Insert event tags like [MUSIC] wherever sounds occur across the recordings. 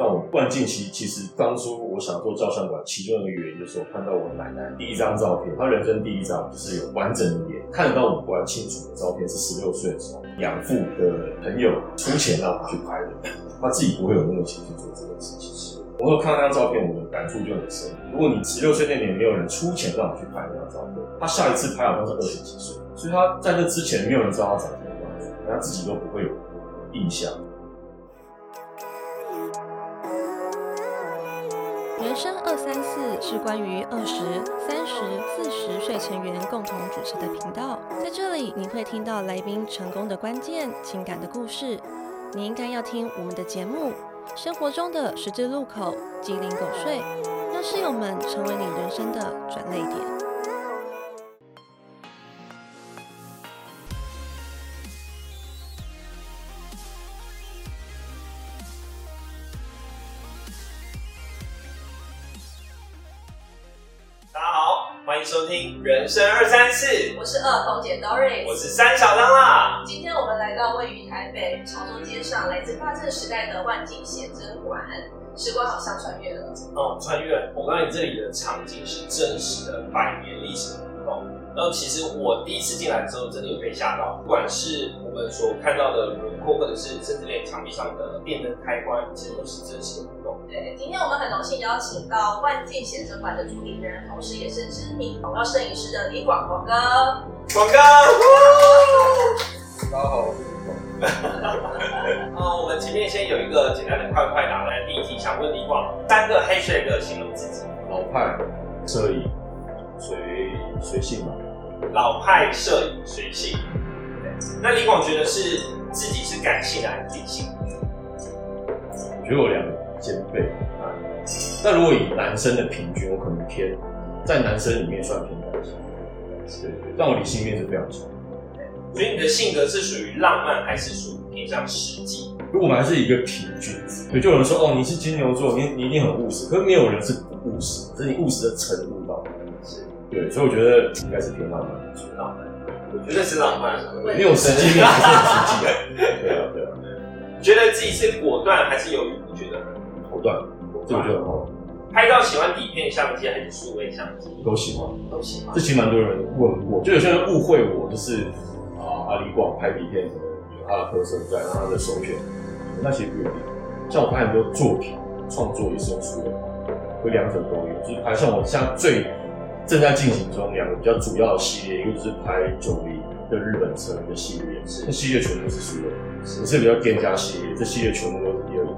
像我万近期其实当初我想做照相馆，其中一个原因就是我看到我奶奶第一张照片，她人生第一张就是有完整的脸，看得到五官清楚的照片，是十六岁的时候养父的朋友出钱让她去拍的，她自己不会有那个钱去做这件事情。我有看到那张照片，我的感触就很深。如果你十六岁那年没有人出钱让你去拍那张照片，他下一次拍好像是二十几岁，所以他在那之前没有人知道他长什么样子，他自己都不会有印象。人生二三四是关于二十三十四十岁成员共同主持的频道，在这里你会听到来宾成功的关键、情感的故事。你应该要听我们的节目。生活中的十字路口，鸡零狗碎，让室友们成为你人生的转泪点。欢迎收听人生二三四，我是二红姐 Doris，我是三小张啦。今天我们来到位于台北潮州街上，来自大正时代的万景写真馆，时光好像穿越了。哦，穿越！我告诉你，这里的场景是真实的百年历史的。然后其实我第一次进来的时候，真的有被吓到，不管是我们所看到的轮廓，或者是甚至连墙壁上的电灯开关，其实都是真实的互动。对，今天我们很荣幸邀请到万境写真馆的主理人，同时也是知名广告摄影师的李广广哥。广哥，大家好，我是李广。啊，我们前面先有一个简单的快快答来第一题，想问李广三个 hashtag 形容自己。老派摄影，随随性嘛。老派摄影随性。那李广觉得是自己是感性的还是理性？我觉得我两个兼备啊。但如果以男生的平均，我可能偏在男生里面算偏感性。对对，但我理性面是非常强。所以你的性格是属于浪漫还是属于偏向实际？如果我们还是一个平均值，对，就有人说哦，你是金牛座，你你一定很务实，可是没有人是不务实，只是你务实的程度对，所以我觉得应该是偏浪漫，属于浪漫。我觉得是浪漫。没有实际面还是很实际啊。对啊，对啊。觉得自己是果断还是犹豫不决的人？果断，这我觉得很好。拍照喜欢底片相机还是数位相机？都喜欢，都喜欢。这其实蛮多人问过，就有些人误会我就是啊，阿里广拍底片可能有他的特色在，然后他的首选，那其实不一定。像我拍很多作品创作也是用数位，会两者都有。就是拍像我像最正在进行中两个比较主要的系列，一个就是拍九零的日本车的系列，这系列全部都是数位，是是比较店家系列，这系列全部都是第二个。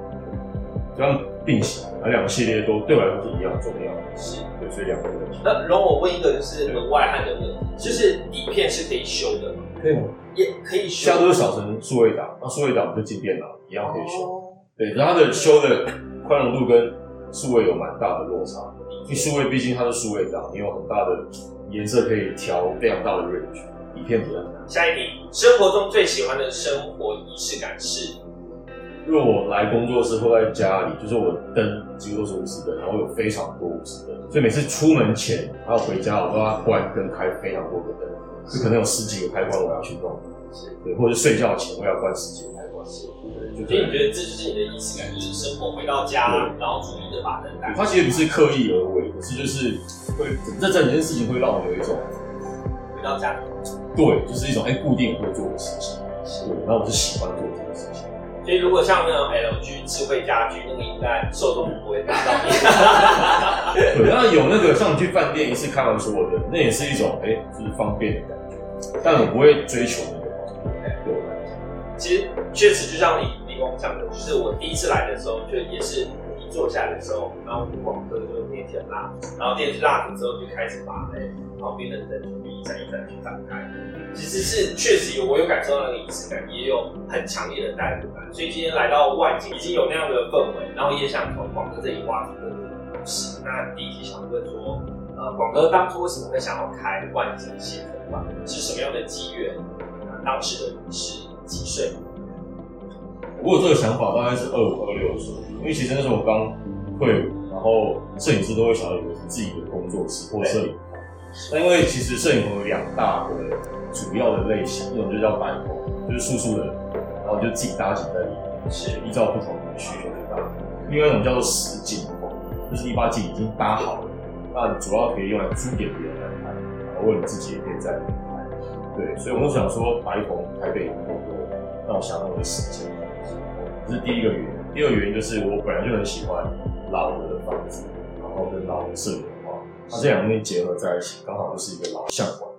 这样并行，而两个系列都对我来说是一样重要的，是对，所以两个问题。那容我问一个就是门外汉的问题，就是底片是可以修的吗？可以吗？也可以修。现在都是扫成数位档，那数位档就进电脑一样可以修。哦对，然后它的修的宽容度跟数位有蛮大的落差，因为数位毕竟它是数位档，你有很大的颜色可以调非常大的 range，底片不太难。下一题，生活中最喜欢的生活仪式感是？因为我来工作室或在家里，就是我的灯几乎都是无丝灯，然后有非常多无丝灯，所以每次出门前还有回家，我都要关灯开非常多个灯，就可能有十几个开关我要去弄，对，或者睡觉前我要关十几个所以你觉得这就是你的仪式感，就是生活回到家，然后逐一的把灯打开。它其实不是刻意而为，可是就是会这整件事情会让我有一种回到家的，对，就是一种哎、固定会做的事情，对，然后我是喜欢做这个事情。所以如果像那种 LG 智慧家居，那个应该受众不会达到你。[LAUGHS] 对，那有那个像你去饭店一次看完所有的，那也是一种哎、就是方便的感觉，但我不会追求。其实确实就像李李光讲的，就是我第一次来的时候，就也是一坐下来的时候，然后广哥就点起了蜡，然后点起蜡烛之后就开始把哎旁边的灯就一盏一盏去打开。其实是确实有，我有感受到那个仪式感，也有很强烈的代入感。所以今天来到万景，已经有那样的氛围，然后也想从广哥这里挖出更多的故事。那第一题想问说，呃，广哥当初为什么会想要开万景写真馆？是什么样的机缘？当时的你是几岁？我有这个想法大概是二五二六的时候，因为其实那时候我刚退伍，然后摄影师都会想要有自己的工作室或摄影棚。那因为其实摄影棚有两大的主要的类型，一种就叫白棚，就是素素的，然后就自己搭景在里面，是依照不同的需求去搭。另外一种叫做实景棚，就是你把景已经搭好了，那主要可以用来租给别人来拍，然后你自己也可以在里面拍。对，所以我们想说，白棚台北多，那我想到的时间，这是第一个原因。第二个原因就是我本来就很喜欢老的房子，然后跟老的摄影画，那这两个东西结合在一起，刚好就是一个老相馆。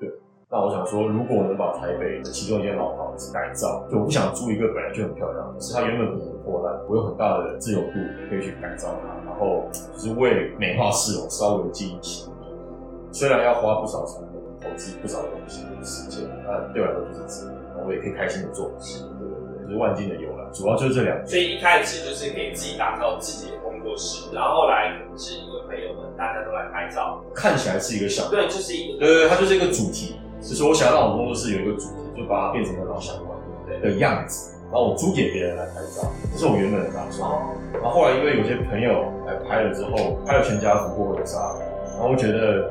对，那我想说，如果我能把台北的其中一间老房子改造，就我不想租一个本来就很漂亮，是它原本可能破烂，我有很大的自由度可以去改造它，然后就是为美化市容稍微记忆起。虽然要花不少钱，投资不少东西时间，但对我来说就是值得，我也可以开心的做。对对对，就是万金的由来，主要就是这两个。所以一开始就是给自己打造自己的工作室，然后后来可能是因为朋友们大家都来拍照，看起来是一个项目，对，就是一个对对对，它就是一个主题，就是我想要让我们工作室有一个主题，就把它变成一个老相馆的样子，然后我租给别人来拍照，这是我原本的打算。然后后来因为有些朋友来拍了之后，拍了全家福或婚纱，然后我觉得，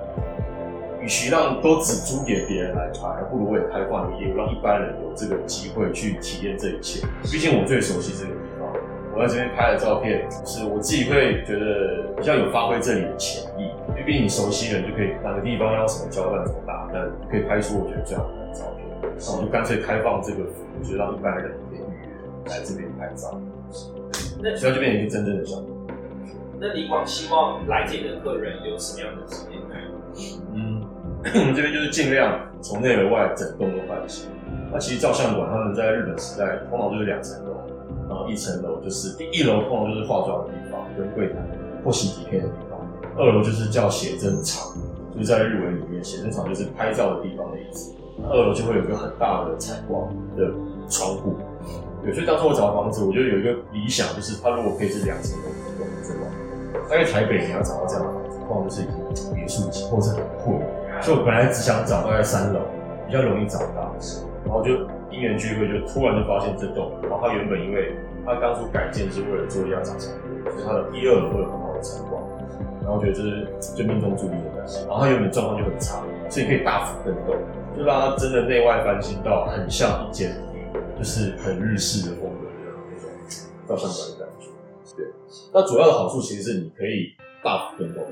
与其让都只租给别人来拍，还不如我也开放一个业务，让一般人有这个机会去体验这一切。毕竟我最熟悉这个地方，我在这边拍的照片，是我自己会觉得比较有发挥这里的潜力。因为毕竟你熟悉人就可以哪个地方要什么胶带怎么打，那可以拍出我觉得最好看的照片。那我就干脆开放这个服务，就让一般人可以预约来这边拍照。那所以它就变成一个真正的项目。那李广希望来这里的客人有什么样的体验？嗯，我们这边就是尽量从内而外整栋都换新。那其实照相馆他们在日本时代通常就是两层楼，然后一层楼就是第一楼通常就是化妆的地方跟柜台或洗底片的地方，二楼就是叫写真场，就是在日文里面写真场就是拍照的地方的意思。二楼就会有一个很大的采光的窗户。对，所以当时我找房子，我觉得有一个理想，就是它如果可以是两层楼都能做到。大概台北你要找到这样的房子，往往就是已经别墅级或者很贵。所以我本来只想找大概三楼，比较容易找到的时候。然后就因缘聚会，就突然就发现这栋。然后它原本因为它当初改建是为了做亚长场，所以它的一二楼会有很好的采光。然后我觉得这是就命中注定的关系。然后它原本状况就很差，所以可以大幅更动，就让它真的内外翻新到很像一间。就是很日式的风格的那种照相馆的感觉。对，那主要的好处其实是你可以大幅变动，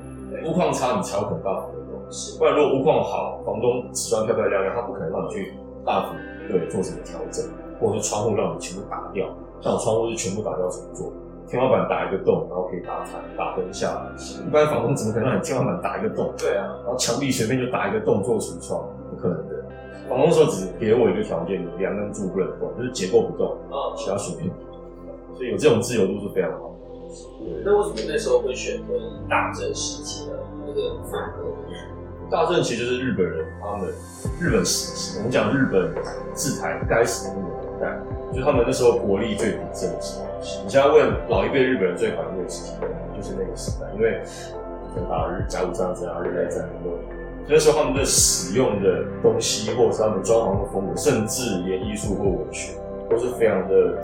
屋况差你才有可能大幅变动。不然如果屋况好，房东瓷砖漂漂亮亮，他不可能让你去大幅对做什么调整，或者是窗户让你全部打掉。像我窗户是全部打掉重做，天花板打一个洞，然后可以打台打灯下来。一般房东怎么可能让你天花板打一个洞？对啊，然后墙壁随便就打一个洞做橱窗，不可能的。房东说只给我一个条件，梁跟柱不能动，就是结构不动，啊，其他随便。所以有这种自由度是非常好那为什么那时候会选择大正时期的那个风格？大正其实就是日本人他们日本时期，我们讲日本自台该死的那个年代，就他们那时候国力最鼎盛的时候。你现在问老一辈日本人最怀念的时期，就是那个时代，因为像打日甲午战争啊、日内战争。那时候他们的使用的东西，或者是他们装潢的风格，甚至连艺术或文学，都是非常的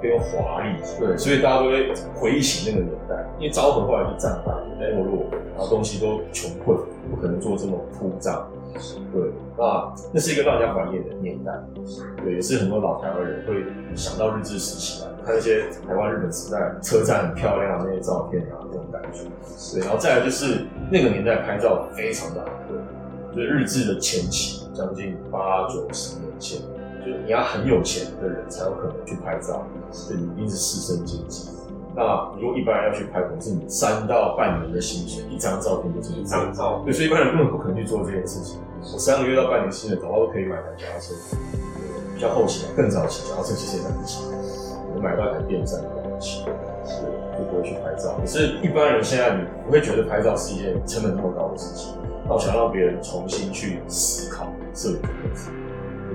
非常华丽。对，所以大家都会回忆起那个年代。因为昭和后来就战败，没落，然后东西都穷困，不可能做这么铺张。对，那那是一个让人家怀念的年代。对，也是很多老台湾人会想到日治时期来看那些台湾日本时代车站很漂亮的那些照片啊，这种感觉。对，然后再来就是那个年代拍照非常的昂贵，就是日治的前期，将近八九十年前，就是你要很有钱的人才有可能去拍照，所以你一定是士绅阶级。那如果一般人要去拍，可能是你三到半年的薪水，一张照片就这么一张照，对，所以一般人根本不可能去做这件事情。我三个月到半年薪水，搞不好都可以买台脚踏车。比较后期，更早期，脚踏车其实也买不起，我买到一台电扇买不起，是就不会去拍照。可是，一般人现在你不会觉得拍照是一件成本那么高的事情。那我想让别人重新去思考摄影这件事。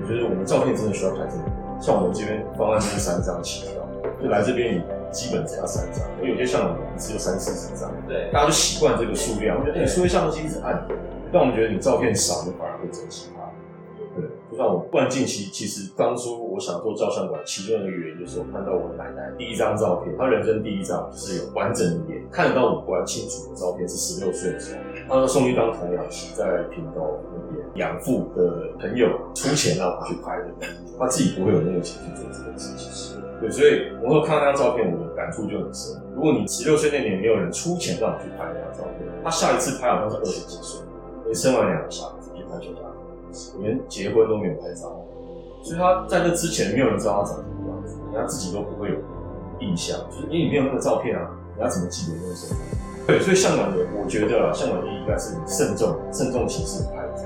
我觉得我们照片真的需要拍这么多。像我们这边方案就是三张起跳，就来这边你基本只要三张。有些像我们只有三四十张，对，大家就习惯这个数量。我觉得，哎，所以相机一直按，但我们觉得你照片少，你反而会珍惜它。对，就像我万近期，其实当初我想做照相馆，其中一个原因就是我看到我奶奶第一张照片，她人生第一张就是有完整的脸，看得到五官清楚的照片，是十六岁的时候，她送去当童养媳，在屏东那边养父的朋友出钱让他去拍的，他自己不会有那个钱去做这件事情。对，所以我有看到那张照片，我的感触就很深。如果你十六岁那年没有人出钱让你去拍那张照片，他下一次拍好像是二十几岁，没生完两个小孩子去拍全家福，连结婚都没有拍照，所以他在那之前没有人知道他长什么样子，人家自己都不会有印象，就是因为你没有那个照片啊，人家怎么记得那个生活？对，所以向晚的，我觉得啊，向晚的应该是你慎重、慎重其事拍照，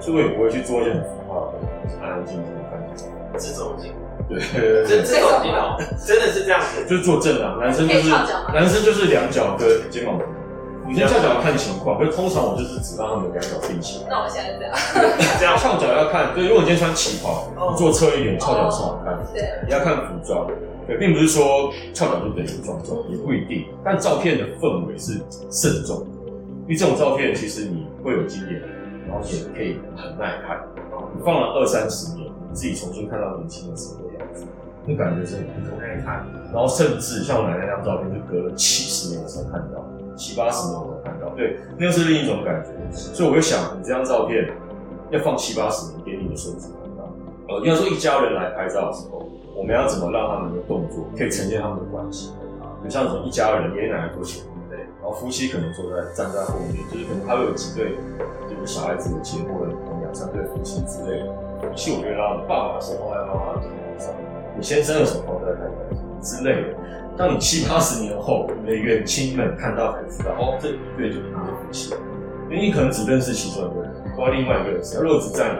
所以我也不会去做一些很浮夸的，就是安安静静的拍照，这种镜。对，这这种镜头真的是这样子，就是坐正啊，男生就是男生就是两脚跟肩膀，女生翘脚看情况，可是通常我就是只让他们两脚并起。那我现在 [LAUGHS] 这样，这样翘脚要看，对，因为我今天穿旗袍，你坐侧一点，翘脚是好看。对，你要看服装，对，并不是说翘脚就等于庄重，也不一定。但照片的氛围是慎重的，因为这种照片其实你会有经验，然后也可以很耐看。你放了二三十年，你自己重新看到年轻的时候的样子。那感觉是很不同，看。然后甚至像我奶奶那张照片，是隔了七十年才看到，七八十年我才看到，对，那是另一种感觉。所以我就想，你这张照片要放七八十年给你的孙子。看。呃，应该说一家人来拍照的时候，我们要怎么让他们的动作可以呈现他们的关系？就像什么一家人，爷爷奶奶坐前面，对，然后夫妻可能坐在站在后面，就是可能还会有几对就是小孩子的结婚，两三对夫妻之类的。夫妻我觉得让爸爸手放在妈妈的头上。你先生的手放在太太之类的，当你七八十年后，你的远亲们看到才知道，哦，这一对就是夫妻，因为你可能只认识其中一个人，不知道另外一个人是。如果只在你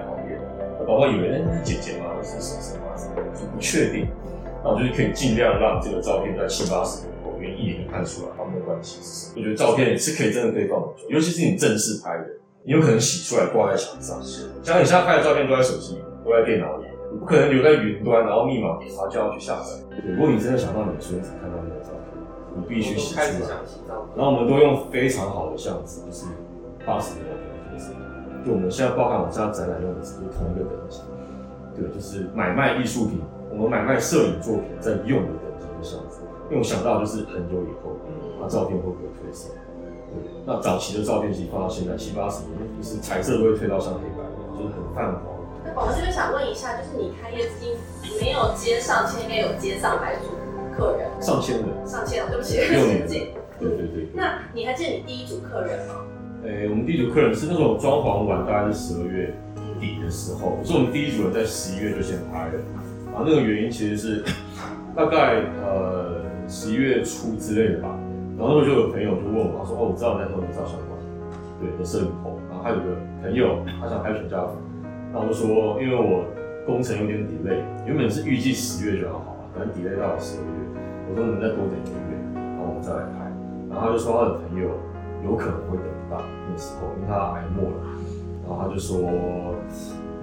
宝宝以为那是姐姐吗？是婶婶吗？就不确定。那我就是可以尽量让这个照片在七八十年后，因为一眼就看出来他们的关系是什么。我觉得照片是可以真的可以放很久，尤其是你正式拍的，你有可能洗出来挂在墙上。像你现在拍的照片都在手机里，都在电脑里。不可能留在云端，然后密码给他就要去下载。如果你真的想让你的孙子看到那个照片，你必须洗出来。然后我们都用非常好的相机，就是八十年的特色。就我们现在包含我现在展览用的是同一个等级。对，就是买卖艺术品，我们买卖摄影作品在用的等级的相机。因为我想到就是很久以后，那照片会不会褪色？对，那早期的照片其实放到现在七八十年，就是彩色都会褪到像黑白一样，就是很泛黄。那我们这边想问一下，就是你开业至今没有接上千，应该有接上百组客人。上千人。上千人，对不起，六年。[LAUGHS] 对对对。那你还记得你第一组客人吗？诶，我们第一组客人是那种装潢完，大概是十二月底的时候，可是我们第一组人在十一月就先拍了。然后那个原因其实是 [COUGHS] 大概呃十一月初之类的吧。然后那时候就有朋友就问我，他说：“哦，我知道你在做照相馆，对，的摄影棚。然后还有个朋友，他想拍全家福。”那我就说，因为我工程有点 delay，原本是预计十月就要好了，可能 delay 到了十二月。我说能再多等一个月，然后我们再来拍。然后他就说他的朋友有可能会等那时候，因为他挨末了。然后他就说，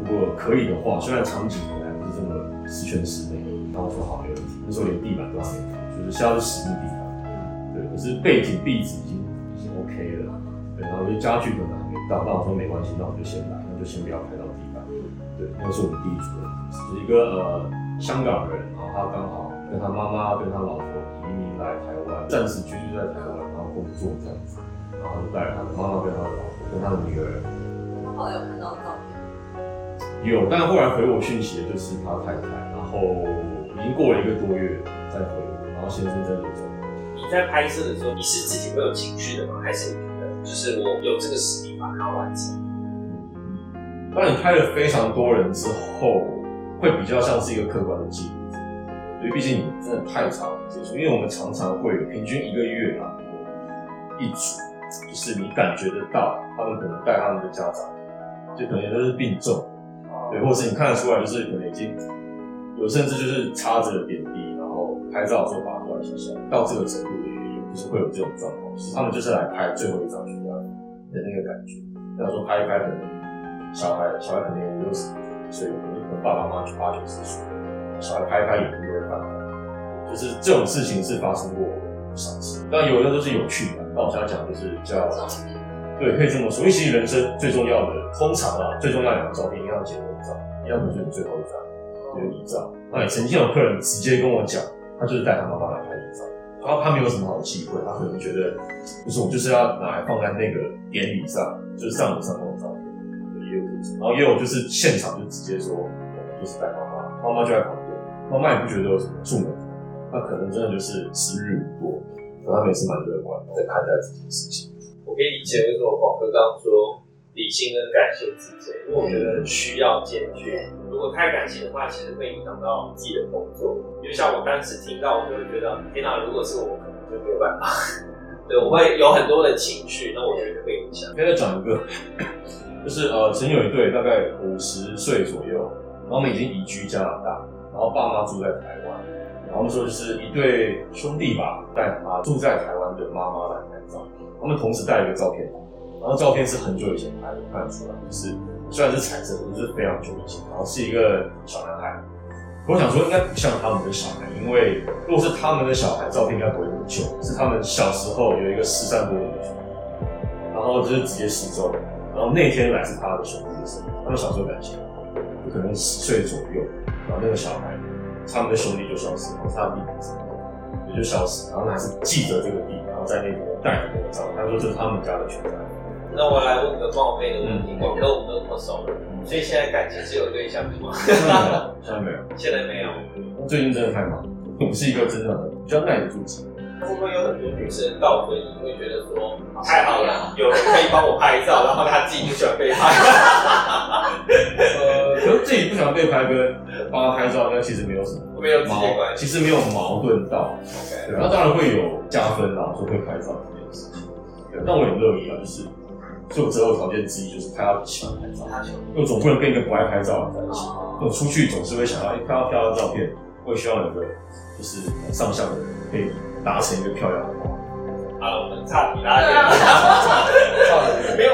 如果可以的话，虽然场景本来不是这么十全十美，然后我说好没问题。那时候连地板都还没铺，就是现在是实木地板。对，可是背景壁纸已经已经 OK 了。对，然后就家具可能还没到，那我说没关系，那我就先来，那就先不要拍到地板。对，那是我们第一组人，是一个呃香港人，然后他刚好跟他妈妈跟他老婆移民来台湾，暂时居住在台湾，然后工作这样子，然后就带着他的妈妈跟他的老婆跟他的女儿。他后来有看到照片？有，但后来回我讯息的就是他太太，然后已经过了一个多月再回我，然后先生真的走。你在拍摄的时候，你是自己会有情绪的吗？还是你觉得就是我有这个实力把它完成？当你拍了非常多人之后，会比较像是一个客观的记录，因为毕竟你真的太长接触，因为我们常常会有平均一个月啊，一组，就是你感觉得到他们可能带他们的家长，就可能都是病重，对，或者是你看得出来就是可能已经有甚至就是插着点滴，然后拍照的时候把它关起来，到这个程度的原因，就是会有这种状况，他们就是来拍最后一张全家的那个感觉，比方说拍一拍可能。小孩，小孩可能也六十岁，可能爸爸妈妈八九十岁，小孩拍一拍眼睛都会泛红，就是这种事情是发生过不少次。但有的都是有趣的，那我想讲就是叫，对，可以这么说。因为其实人生最重要的，通常啊，最重要两张照片，一张结婚照，要不就是你最后一张，就是遗照。那也曾经有客人直接跟我讲，他就是带他妈妈来拍遗照，然后他没有什么好的机会，他可能觉得就是我就是要拿来放在那个典礼上，就是上午上那种照片，也有这种，然后也有就是现场就直接说，我们就是带妈妈，妈妈就在旁边，妈妈也不觉得有什么出门，那可能真的就是时日无多，可他们也是蛮乐观在看待这件事情。我可以理解为什么广哥刚刚说理性跟感性之间，因为我觉得需要兼具。如果太感性的话，其实会影响到自己的工作。因为像我当时听到，我就会觉得，天哪！如果是我，可能就没有办法。[LAUGHS] 对，我会有很多的情绪，那我觉得会影响。现在讲一个，就是呃，曾有一对大概五十岁左右，然后他们已经移居加拿大，然后爸妈住在台湾，他们说就是一对兄弟吧，带他住在台湾的妈妈来拍照，他们同时带了一个照片，然后照片是很久以前拍的，看得出来就是虽然是彩色的，就是非常久以前，然后是一个小男孩。我想说应该不像他们的小孩，因为如果是他们的小孩，照片应该不会那么旧，是他们小时候有一个失散多年的兄弟，然后就是直接失踪，然后那天来是他的兄弟的生日，他们小时候感情，就可能十岁左右，然后那个小孩，他们的兄弟就消失，然后他的弟弟是也就消失，然后他还是记着这个地，然后在那边带着那个照，他说这是他们家的全家。那我来问个冒昧的问题，广哥我们都那么熟了，所以现在感情是有对象的吗？[LAUGHS] [LAUGHS] 现在没有，现在没有。最近真的太忙，我是一个真的比较耐得住气。会不会有很多女生到婚姻会觉得说太好了，[LAUGHS] 有人可以帮我拍照，然后她自己不喜欢被拍？呃，可是自己不喜欢被拍跟帮他拍照，那其实没有什么没有直接关系，其实没有矛盾到。那当然会有加分啦，说会拍照这件事情。对，但我也乐意啊，就是，所以我择偶条件之一就是拍到喜欢拍照，因为总不能跟一个不爱拍照的人在一起。哦，我出去总是会想到，哎、看到漂亮的照片，我也希望有个就是上相的人可以达成一个漂亮的画面。好了，我们差题拉远了。[LAUGHS] [LAUGHS] 没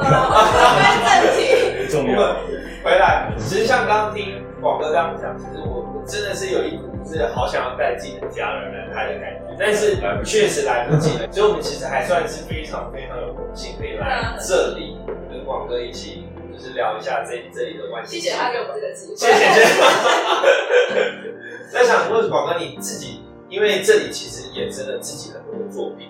正题，重要。回来，其实像刚刚听广哥这样讲，其实我我真的是有一股是好想要带自己的家人来拍的感觉，但是确实来不及了，所以我们其实还算是非常非常有荣幸可以来这里。跟广哥一起就是聊一下这这里。的关系。谢谢他给我们这个机会，谢谢谢谢。在想问广哥你自己，因为这里。其实衍生了自己很多的作品，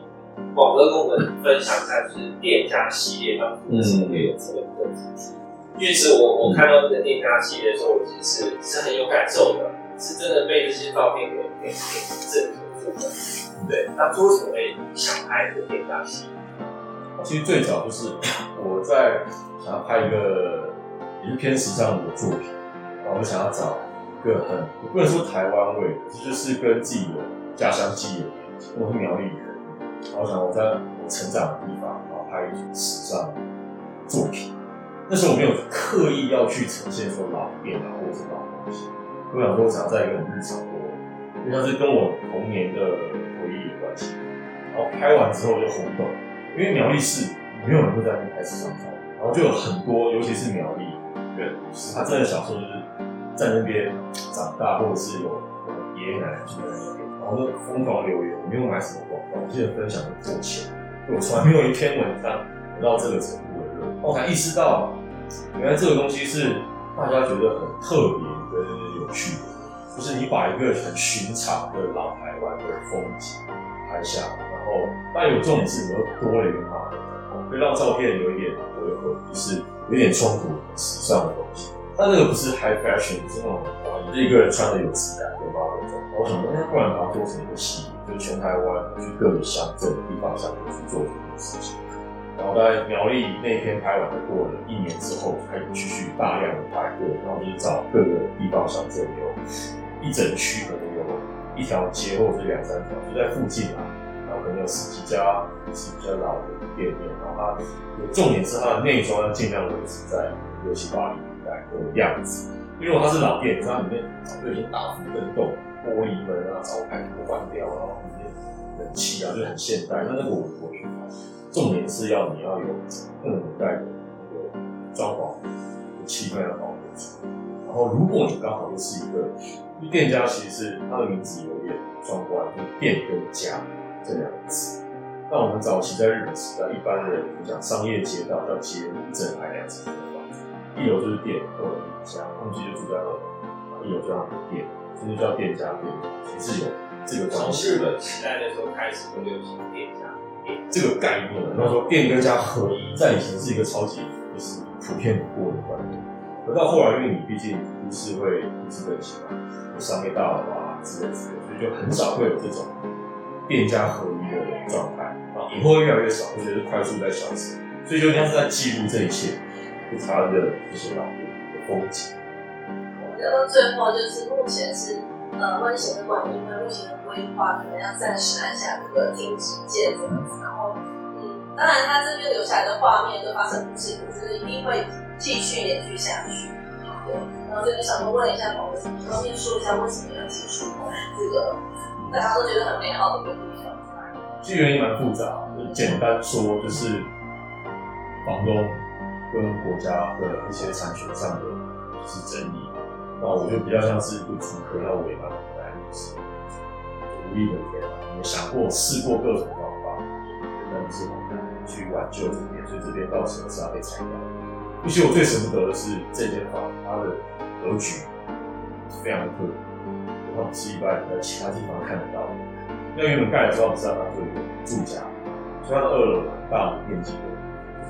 广哥跟我们分享一下，就是店家系列当中的什么会有这个一个主题？因为是我我看到这个店家系列的时候，我其实是是很有感受的，是真的被这些照片给给给震住的。对，那为什么会想拍这个店家系列？其实最早就是 [COUGHS] 我在想要拍一个也是偏时尚的作品，然后我想要找一个很我不能说台湾味，这就是跟自己的家乡记忆有连接。我是苗栗人，我想我在我成长的地方，然后拍一组时尚作品。那时候我没有刻意要去呈现说老店啊，或者是老东西。我想说，我想在一个很日常的，就像是跟我童年的回忆有关系。然后拍完之后就轰动，因为苗栗市没有人会在那边拍时尚照，然后就有很多，尤其是苗栗人，是他真的小时候就是在那边长大，或者是有爷爷奶奶住在那边，然后就疯狂留言，我没有买什么广告，我记得分享的过钱，我从来没有一篇文章得到这个程度的热，我才意识到，原来这个东西是大家觉得很特别跟有趣的，就是你把一个很寻常的老台湾的风景拍下来，然后但有重视，你又多了一个码头，会让照片有一点违和，就是有点冲突时尚的东西。但那个不是 high fashion，是那种一个人穿的有质感的 model 装。然后我想说，那不然把它做成一个系列，就全台湾去各个乡镇地方乡镇去做这件事情。然后在苗栗那篇拍完的过了一年之后，开始继续大量的拍摄，然后就是找各个地方乡镇有一整区，可能有一条街或者是两三条，就在附近啊，然后可能有十几家是比较老的店面，然后它重点是它的内装要尽量维持在六七八零年代的样子，因为它是老店，它里面早就已经大幅更动，玻璃门啊、招牌都换掉，然后里面冷气啊就很现代，那那个我不会去拍。重点是要你要有那个年代的那个装潢气氛要保护住。然后如果你刚好又是一个，店家其实它的名字有点双关，就店跟家这两个字。那我们早期在日本时代，一般的就讲商业街道叫街路，一整排两层的房子，一楼就是店，二楼就是家，他们其实就住在二楼，一楼就叫店，这就叫店家店，其实有这个关从系。日本时代的时候开始就流行店家店，这个概念，那时候店跟家合一，在以前是一个超级就是普遍不过的观念。可到后来，因为你毕竟都市会都市更新嘛，有商业大楼啊之类之类，所以就很少会有这种店家合一的状态。啊以后会越来越少，我觉得快速在消失，所以就像是在记录这一切，就它的就是老店的风景。我觉得最后就是目前是呃温泉的管理因为目前的规划可能要暂时按下这个停止键这样子，然后嗯，当然它这边留下来的画面都发生不是，可是一定会继续延续下去。对，然后这边想说问一下彭总，方便说一下为什么要结束这个大家都觉得很美好的一个地方？其实原因蛮复杂，就简单说就是房东跟国家的一些产权上的就是争议，那我就比较像是一个主客要为难的来就是无力回天了。也想过试过各种方法，但是很难去挽救这边，所以这边到时候是要被拆掉。而且我最舍不得的是这间房，它的格局是非常的特别，它不是一般在其他地方看得到的。那原本盖的时候，不是让它做一个住家，所以它的二楼很大的面积的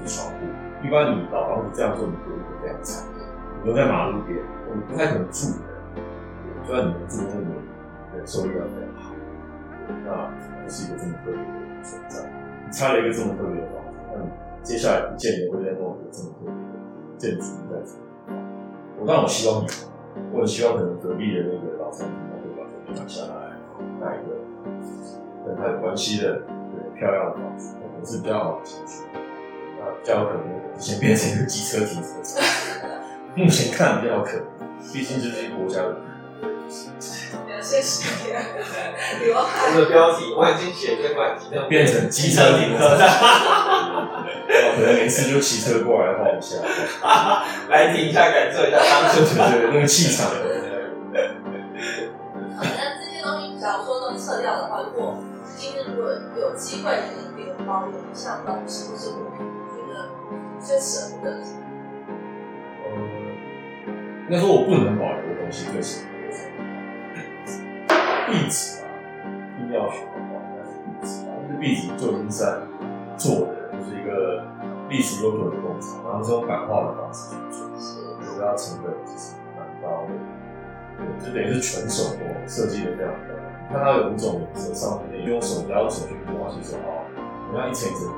就是窗户。一般你老房子这样做，你隔音会非常惨。你都在马路边，你不太可能住人。就算你能住，那你的收益要非常好。那不是一个这么特别的存在。你拆了一个这么特别的房子，那你接下来不见得会再弄一个这么特别的建筑物在这里。我当然我希望有，我很希望可能隔壁的那个老餐厅，他会把这边买下来，买一个跟他有关系的、漂亮的房子，可能是比较好的结局。比较有可能先变成一个机车停车场，目前看比较可能，毕竟这是国家的。谢谢刘海。这个标题我已经写成管机的，变成机车停车场，可能没事就骑车过来晃一下，来停一下，感受一下当初对对，那个气场。那这些东西，假如说都撤掉的话，如果今天如果有机会能给我包有印象到是不是，最舍不得。嗯，应该说我不能保留的东西最舍不得。壁纸啊，硬要选的话，应该是壁纸啊。因为壁纸旧金山做的就是一个历史悠久的工厂，然后是用版画的方式去做，所以它成本其实蛮高的。对，就等于是全手工设计的非常漂亮。看它有五种颜色，上面用手只要手去摸，其实哦，你要一层一层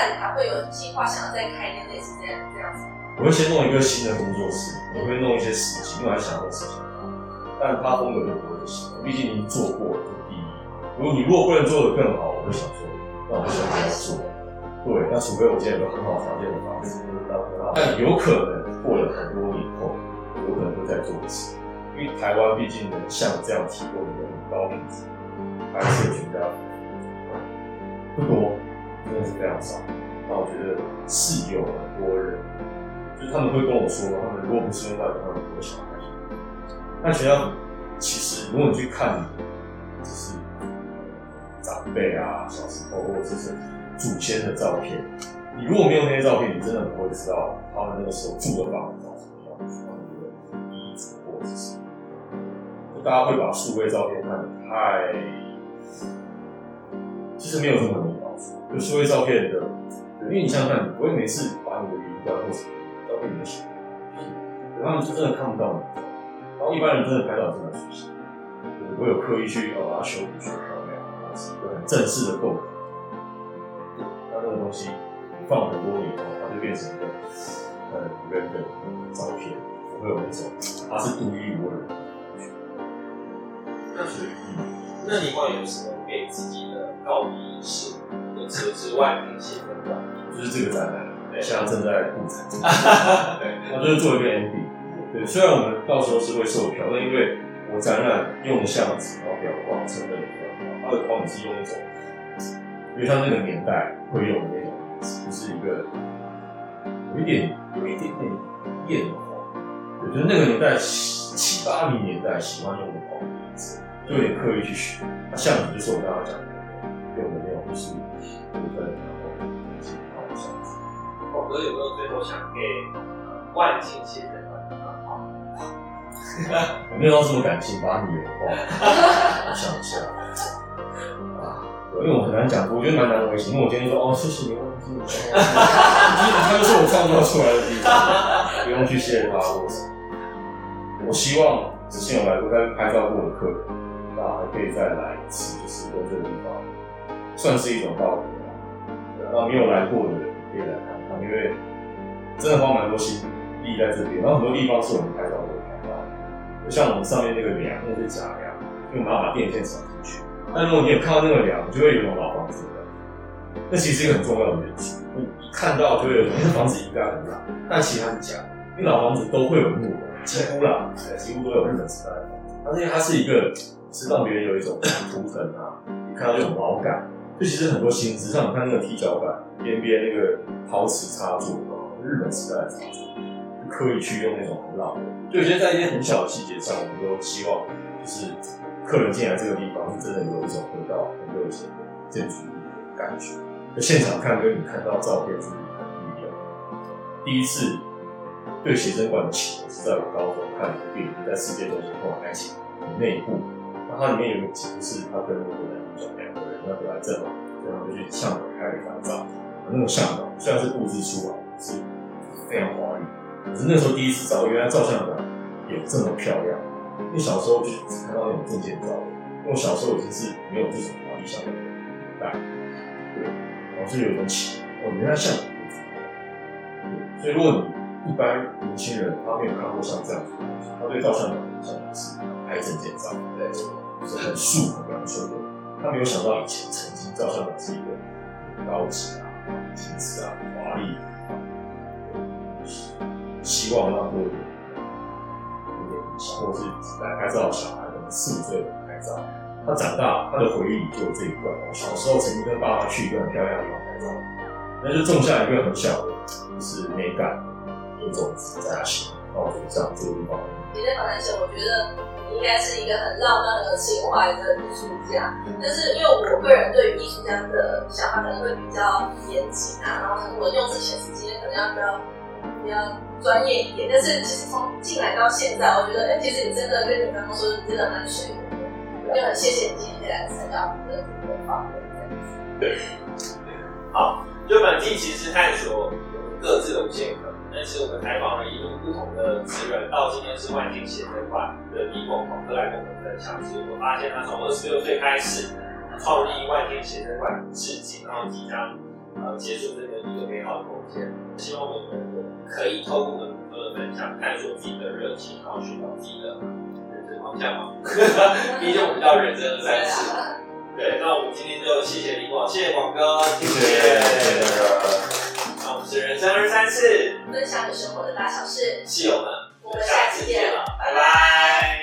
来还会有计划想要再开一个类似这样这样子？我会先弄一个新的工作室，我会弄一些实际，因为我还想做事情。但它风格就不会新，毕竟你做过了，这是第一。如果你如果不能做得更好，我会想说，那我就想跟他做。对，那除非我今天有个很好条件的房子，但有可能过了很多年后，有可能会再做一次。因为台湾毕竟能像这样提供一个很高品质拍摄全家福不多，真的是非常少。那我觉得是有很多人，就是他们会跟我说，他们如果不是用到他们不会想拍。那实际上其实，如果你去看，就是长辈啊，小时候或者是祖先的照片，你如果没有那些照片，你真的不会知道他们那个时候住的房子长什么样子，他们的衣着或者是。大家会把数位照片看得太，其实没有这么就数位照片的，因为你想想看，你不会每次把你的云端或什么照片里写，他们就真的看不到你。然后一般人真的拍照真的熟悉，我有刻意去哦把它修补修漂亮，它是一个很正式的构图。那这个东西放很多年后，它就变成一个很人的照片，会有那种它是独一无二的感觉。那所以，那你会有什么给自己的告别仪式？或者之外的一些分段？就是这个展览，现在正在布展，[LAUGHS] 那就是做一个 ending。对，虽然我们到时候是会售票，但因为我展览用的相纸，然后裱框成本也比较高，它的框是用一种，因为它那个年代会用的那种，就是一个有一点有一点点艳黄，对，就是那个年代七七八零年代喜欢用的黄颜色，就有点刻意去学。那相纸就是我刚刚讲的用的那种，就是部分，然后写好的相纸。广哥有没有最后想给万金写的话？我没有到这么感性，把你有话，我想一下啊，因为我很难讲，我觉得蛮难为情。因为我今天说哦，谢谢你忘记我，他就是我创造出来的地方，不用去谢他或者什么。我希望之前有来过但拍照过的客人，大家还可以再来一次，就是跟这个地方算是一种道别然后没有来过的可以来看看，因为真的花蛮多心力在这边，然后很多地方是我们拍照没有看到。就像我们上面那个梁，那是假梁，因为我们要把电线藏进去。但如果你有看到那个梁，就会有一种老房子的感觉。那其实是一个很重要的元素。你一看到就会有一种那房子应该很老，但其实它是假。因为老房子都会有木纹，几乎啦，几乎都有日本时代的房子。而且它是一个是让别人有一种图腾啊，你看到就有毛感。就其实很多心思，像你看那个踢脚板边边那个陶瓷插座，日本时代的插座。刻意去用那种很老的，就有些在一些很小的细节上，我们都希望就是客人进来这个地方是真的有一种回到很热情的建筑的感觉。就现场看跟你看到照片是很不一样。第一次对写真馆的启蒙是在我高中看一个电影，在世界中心后爱情那一部，然后它里面有个景是它跟那个男主角两个要回来正嘛，然后就去向导拍了一张照，那个向导虽然是布置出来是非常华丽。可是那时候第一次照，原来照相馆有这么漂亮。因为小时候就只看到那种证件照，因为我小时候已经是没有这种华丽相的年代，对，然后就有一种启蒙，哦，原来像对，所以如果你一般年轻人他没有看过像这样子的东西，他对照相馆的印象是拍证件照，对，是很素很阳春的，他没有想到以前曾经照相馆是一个很高级啊、精致啊、华丽。希望让多一点有点影响，或者是来拍照小孩，可能四五岁拍照，他长大他的回忆里就有这一段。小时候曾经跟爸爸去一个很漂亮的地方拍照，那就种下一个很小的，就是美感的种子在他心里。然后我觉得这方，你在访谈前，我觉得你应该是一个很浪漫、和情怀的艺术家。但是因为我个人对于艺术家的想法可能会比较严谨啊，然后可能我用字遣词今天可能要比较比较专业一点。但是其实从进来到现在，我觉得，哎、其实你真的跟你刚刚说，你真的蛮水的。就很谢谢你今天来参加我们的这个访问，这样子。好，就本期其实探索各自的无限可能。但是我们采访了一路不同的职人，到今天是万金写真馆的李广广哥来跟我们分享。其实我发现他从二十六岁开始创立万金写真馆，至今，然后即将呃结束这个一个美好的贡献。希望我们可以透过我们哥的分享，探索自己的热情，然后寻找自己的人生方向嘛。[LAUGHS] 毕竟我们叫人生二三次。对，那我们今天就谢谢李广，谢谢广哥，谢谢是人生二三次，分享你生活的大小事，室友们，我们下期见了，拜拜。